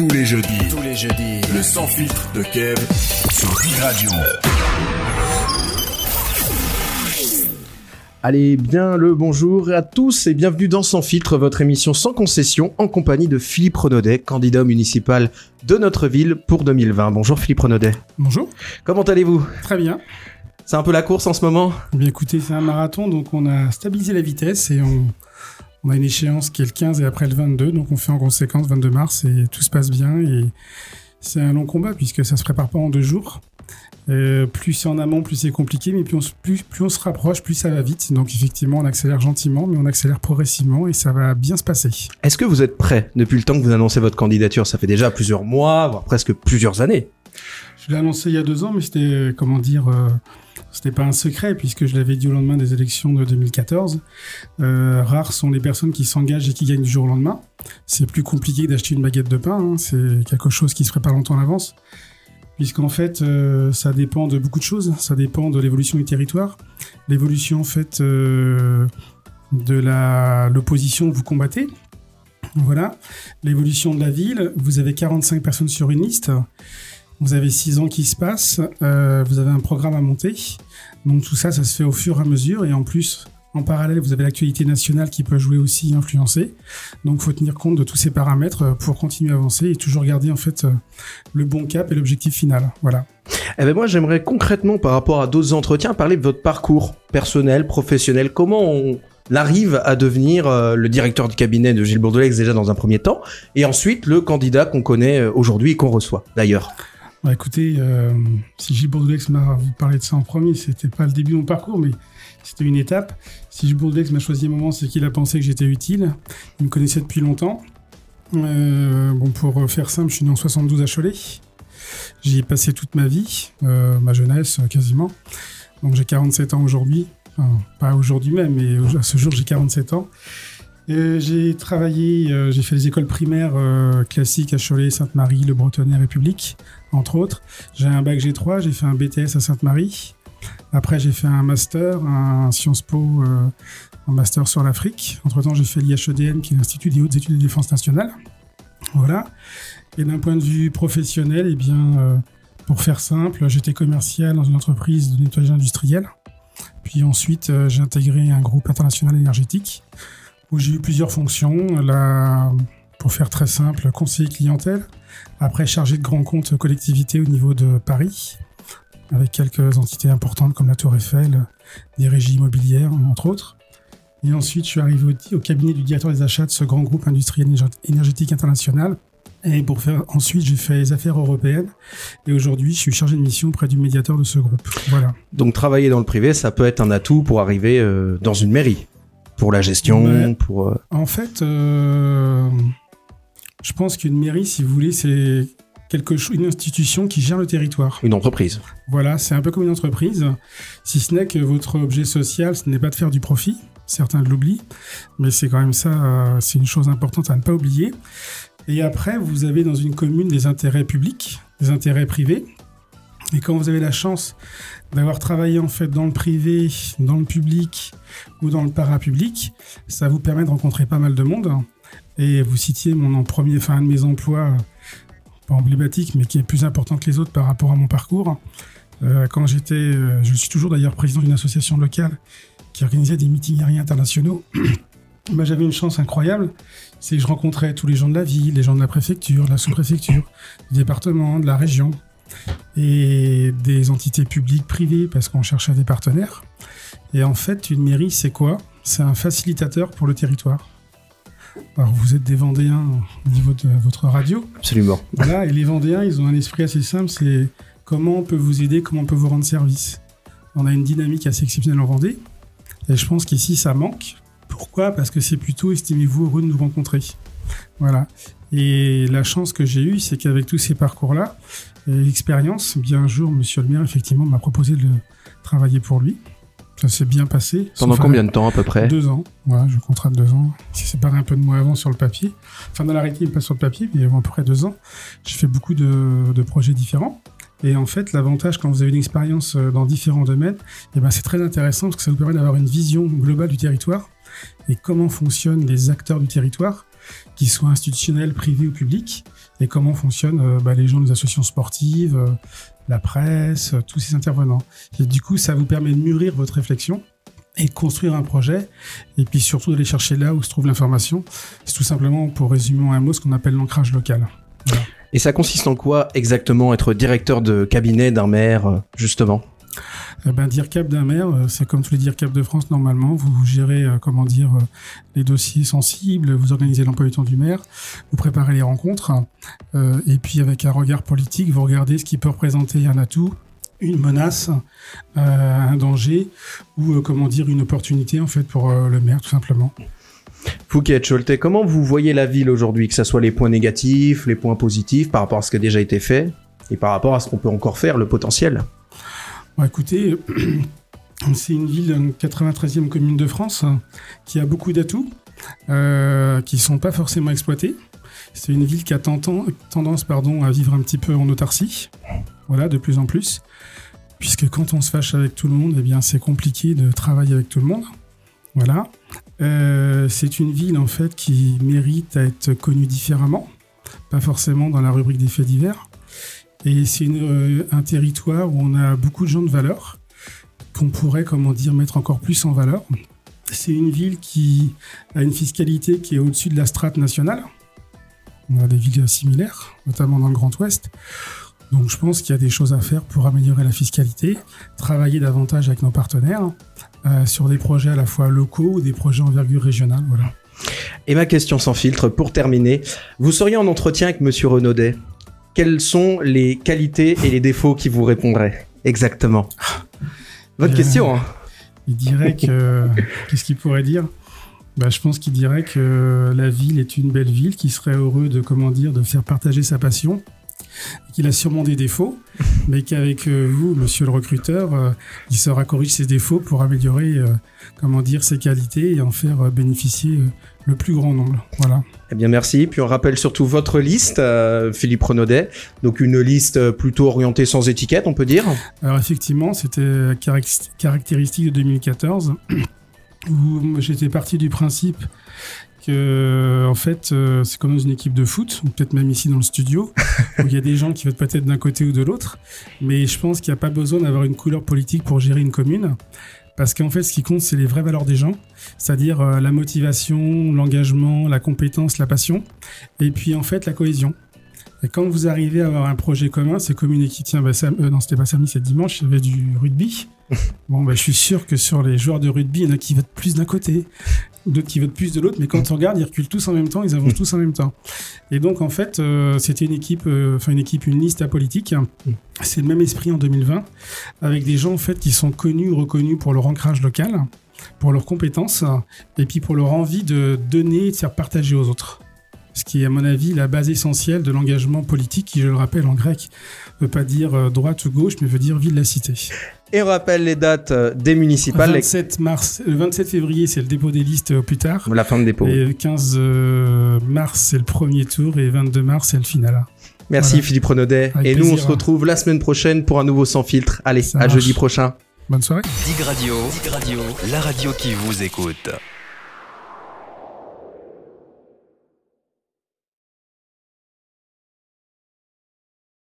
Tous les jeudis. Tous les jeudis. Le sans filtre de Kev sur Big Radio. Allez, bien le bonjour à tous et bienvenue dans Sans filtre, votre émission sans concession en compagnie de Philippe Renaudet, candidat municipal de notre ville pour 2020. Bonjour Philippe Renaudet. Bonjour. Comment allez-vous? Très bien. C'est un peu la course en ce moment? Eh Bien écoutez, c'est un marathon, donc on a stabilisé la vitesse et on, on a une échéance qui est le 15 et après le 22, donc on fait en conséquence 22 mars et tout se passe bien et c'est un long combat puisque ça se prépare pas en deux jours. Euh, plus c'est en amont, plus c'est compliqué, mais plus on, se- plus, plus on se rapproche, plus ça va vite. Donc effectivement, on accélère gentiment, mais on accélère progressivement et ça va bien se passer. Est-ce que vous êtes prêt depuis le temps que vous annoncez votre candidature? Ça fait déjà plusieurs mois, voire presque plusieurs années. Je l'ai annoncé il y a deux ans, mais c'était, euh, comment dire, euh, c'était pas un secret, puisque je l'avais dit au lendemain des élections de 2014. Euh, rares sont les personnes qui s'engagent et qui gagnent du jour au lendemain. C'est plus compliqué d'acheter une baguette de pain, hein, c'est quelque chose qui se prépare longtemps à l'avance. Puisqu'en fait, euh, ça dépend de beaucoup de choses. Ça dépend de l'évolution du territoire, l'évolution en fait euh, de l'opposition que vous combattez. Voilà, l'évolution de la ville. Vous avez 45 personnes sur une liste. Vous avez six ans qui se passent, euh, vous avez un programme à monter. Donc tout ça, ça se fait au fur et à mesure. Et en plus, en parallèle, vous avez l'actualité nationale qui peut jouer aussi influencer. Donc faut tenir compte de tous ces paramètres euh, pour continuer à avancer et toujours garder en fait euh, le bon cap et l'objectif final. Voilà. Eh ben moi, j'aimerais concrètement, par rapport à d'autres entretiens, parler de votre parcours personnel, professionnel. Comment on arrive à devenir euh, le directeur du cabinet de Gilles Bourdelex déjà dans un premier temps, et ensuite le candidat qu'on connaît aujourd'hui et qu'on reçoit d'ailleurs? Bah, écoutez, euh, si Gilles Bourdelex m'a parlé de ça en premier, c'était pas le début de mon parcours, mais c'était une étape. Si Gilles Bourdelex m'a choisi un moment, c'est qu'il a pensé que j'étais utile. Il me connaissait depuis longtemps. Euh, bon, pour faire simple, je suis né en 72 à Cholet. J'y ai passé toute ma vie, euh, ma jeunesse euh, quasiment. Donc j'ai 47 ans aujourd'hui. Enfin, pas aujourd'hui même, mais à ce jour j'ai 47 ans. J'ai travaillé, euh, j'ai fait les écoles primaires euh, classiques à Cholet, Sainte-Marie, Le Bretonnet, République, entre autres. J'ai un bac G3, j'ai fait un BTS à Sainte-Marie. Après, j'ai fait un master, un Sciences Po, euh, un master sur l'Afrique. Entre-temps, j'ai fait l'IHEDN, qui est l'Institut des hautes études de défense nationale. Voilà. Et d'un point de vue professionnel, eh bien, pour faire simple, j'étais commercial dans une entreprise de nettoyage industriel. Puis ensuite, j'ai intégré un groupe international énergétique où j'ai eu plusieurs fonctions. Là, pour faire très simple, conseiller clientèle. Après, chargé de grands comptes collectivités au niveau de Paris, avec quelques entités importantes comme la Tour Eiffel, des régies immobilières, entre autres. Et ensuite, je suis arrivé au, cabinet du directeur des achats de ce grand groupe industriel énergé- énergétique international. Et pour faire, ensuite, j'ai fait les affaires européennes. Et aujourd'hui, je suis chargé de mission auprès du médiateur de ce groupe. Voilà. Donc travailler dans le privé, ça peut être un atout pour arriver euh, dans une mairie, pour la gestion, pour... euh, En fait, euh, je pense qu'une mairie, si vous voulez, c'est quelque chose, une institution qui gère le territoire. une entreprise. Voilà, c'est un peu comme une entreprise, si ce n'est que votre objet social, ce n'est pas de faire du profit. Certains l'oublient, mais c'est quand même ça, euh, c'est une chose importante à ne pas oublier. Et après, vous avez dans une commune des intérêts publics, des intérêts privés. Et quand vous avez la chance d'avoir travaillé en fait dans le privé, dans le public ou dans le parapublic, ça vous permet de rencontrer pas mal de monde. Et vous citiez mon premier, enfin un de mes emplois, pas emblématique, mais qui est plus important que les autres par rapport à mon parcours. Euh, quand j'étais, euh, je suis toujours d'ailleurs président d'une association locale qui organisait des meetings aériens internationaux. Bah, j'avais une chance incroyable, c'est que je rencontrais tous les gens de la ville, les gens de la préfecture, de la sous-préfecture, du département, de la région, et des entités publiques, privées, parce qu'on cherchait des partenaires. Et en fait, une mairie, c'est quoi? C'est un facilitateur pour le territoire. Alors, vous êtes des Vendéens au niveau de votre radio. Absolument. Voilà, et les Vendéens, ils ont un esprit assez simple, c'est comment on peut vous aider, comment on peut vous rendre service. On a une dynamique assez exceptionnelle en Vendée, et je pense qu'ici, ça manque. Pourquoi? Parce que c'est plutôt, estimez-vous heureux de nous rencontrer. Voilà. Et la chance que j'ai eue, c'est qu'avec tous ces parcours-là, l'expérience, bien un jour, monsieur le maire, effectivement, m'a proposé de travailler pour lui. Ça s'est bien passé. Pendant combien de temps à peu près? Deux ans, voilà, je contrat de deux ans. Il s'est séparé un peu de moi avant sur le papier. Enfin, dans la réalité, pas sur le papier, mais avant à peu près deux ans. J'ai fait beaucoup de, de projets différents. Et en fait, l'avantage quand vous avez une expérience euh, dans différents domaines, eh ben, c'est très intéressant parce que ça vous permet d'avoir une vision globale du territoire et comment fonctionnent les acteurs du territoire qu'ils soient institutionnels, privés ou publics, et comment fonctionnent bah, les gens des associations sportives, la presse, tous ces intervenants. Et du coup, ça vous permet de mûrir votre réflexion et de construire un projet, et puis surtout d'aller chercher là où se trouve l'information. C'est tout simplement, pour résumer en un mot, ce qu'on appelle l'ancrage local. Et ça consiste en quoi exactement être directeur de cabinet d'un maire, justement? Ben, dire cap d'un maire, euh, c'est comme tous les dire cap de France normalement. Vous gérez, euh, comment dire, euh, les dossiers sensibles, vous organisez l'emploi du temps du maire, vous préparez les rencontres, et puis avec un regard politique, vous regardez ce qui peut représenter un atout, une menace, un danger ou comment dire une opportunité en fait pour le maire tout simplement. Fouquet Cholte, comment vous voyez la ville aujourd'hui, que ce soit les points négatifs, les points positifs par rapport à ce qui a déjà été fait et par rapport à ce qu'on peut encore faire, le potentiel? Écoutez, c'est une ville, une 93e commune de France, qui a beaucoup d'atouts, euh, qui ne sont pas forcément exploités. C'est une ville qui a tendance pardon, à vivre un petit peu en autarcie, voilà, de plus en plus. Puisque quand on se fâche avec tout le monde, eh c'est compliqué de travailler avec tout le monde. Voilà. Euh, c'est une ville, en fait, qui mérite à être connue différemment. Pas forcément dans la rubrique des faits divers. Et c'est euh, un territoire où on a beaucoup de gens de valeur, qu'on pourrait, comment dire, mettre encore plus en valeur. C'est une ville qui a une fiscalité qui est au-dessus de la strate nationale. On a des villes similaires, notamment dans le Grand Ouest. Donc je pense qu'il y a des choses à faire pour améliorer la fiscalité, travailler davantage avec nos partenaires euh, sur des projets à la fois locaux ou des projets envergure régionale. Voilà. Et ma question sans filtre, pour terminer, vous seriez en entretien avec Monsieur Renaudet quelles sont les qualités et les défauts qui vous répondraient exactement? Votre question. Hein. Il dirait que qu'est-ce qu'il pourrait dire? Bah, je pense qu'il dirait que la ville est une belle ville, qu'il serait heureux de comment dire de faire partager sa passion, qu'il a sûrement des défauts, mais qu'avec euh, vous, monsieur le recruteur, euh, il saura corriger ses défauts pour améliorer euh, comment dire ses qualités et en faire bénéficier le plus grand nombre. Voilà. Eh bien, merci. Puis on rappelle surtout votre liste, euh, Philippe Renaudet. Donc une liste plutôt orientée sans étiquette, on peut dire. Alors effectivement, c'était caractéristique de 2014 où j'étais parti du principe que en fait euh, c'est comme dans une équipe de foot ou peut-être même ici dans le studio où il y a des gens qui veulent peut-être d'un côté ou de l'autre mais je pense qu'il n'y a pas besoin d'avoir une couleur politique pour gérer une commune parce qu'en fait, ce qui compte, c'est les vraies valeurs des gens, c'est-à-dire euh, la motivation, l'engagement, la compétence, la passion, et puis en fait la cohésion. Et quand vous arrivez à avoir un projet commun, c'est comme une équipe. Tiens, bah, euh, non, c'était pas samedi, c'est dimanche, il y avait du rugby. Bon, bah, je suis sûr que sur les joueurs de rugby, il y en a qui votent plus d'un côté, d'autres qui votent plus de l'autre, mais quand on regarde, ils reculent tous en même temps, ils avancent tous en même temps. Et donc, en fait, euh, c'était une équipe, euh, enfin, une équipe, une liste apolitique. C'est le même esprit en 2020, avec des gens, en fait, qui sont connus, reconnus pour leur ancrage local, pour leurs compétences, et puis pour leur envie de donner et de faire partager aux autres ce qui est à mon avis la base essentielle de l'engagement politique qui, je le rappelle en grec, ne veut pas dire euh, droite ou gauche, mais veut dire ville de la cité. Et on rappelle les dates euh, des municipales. 27 mars, le 27 février, c'est le dépôt des listes au plus tard. La fin de dépôt. Et le 15 euh, mars, c'est le premier tour, et 22 mars, c'est le final. Merci Philippe Renaudet. et nous, on se retrouve la semaine prochaine pour un nouveau Sans Filtre. Allez, à jeudi prochain. Bonne soirée. Dig Radio, Dig Radio, la radio qui vous écoute.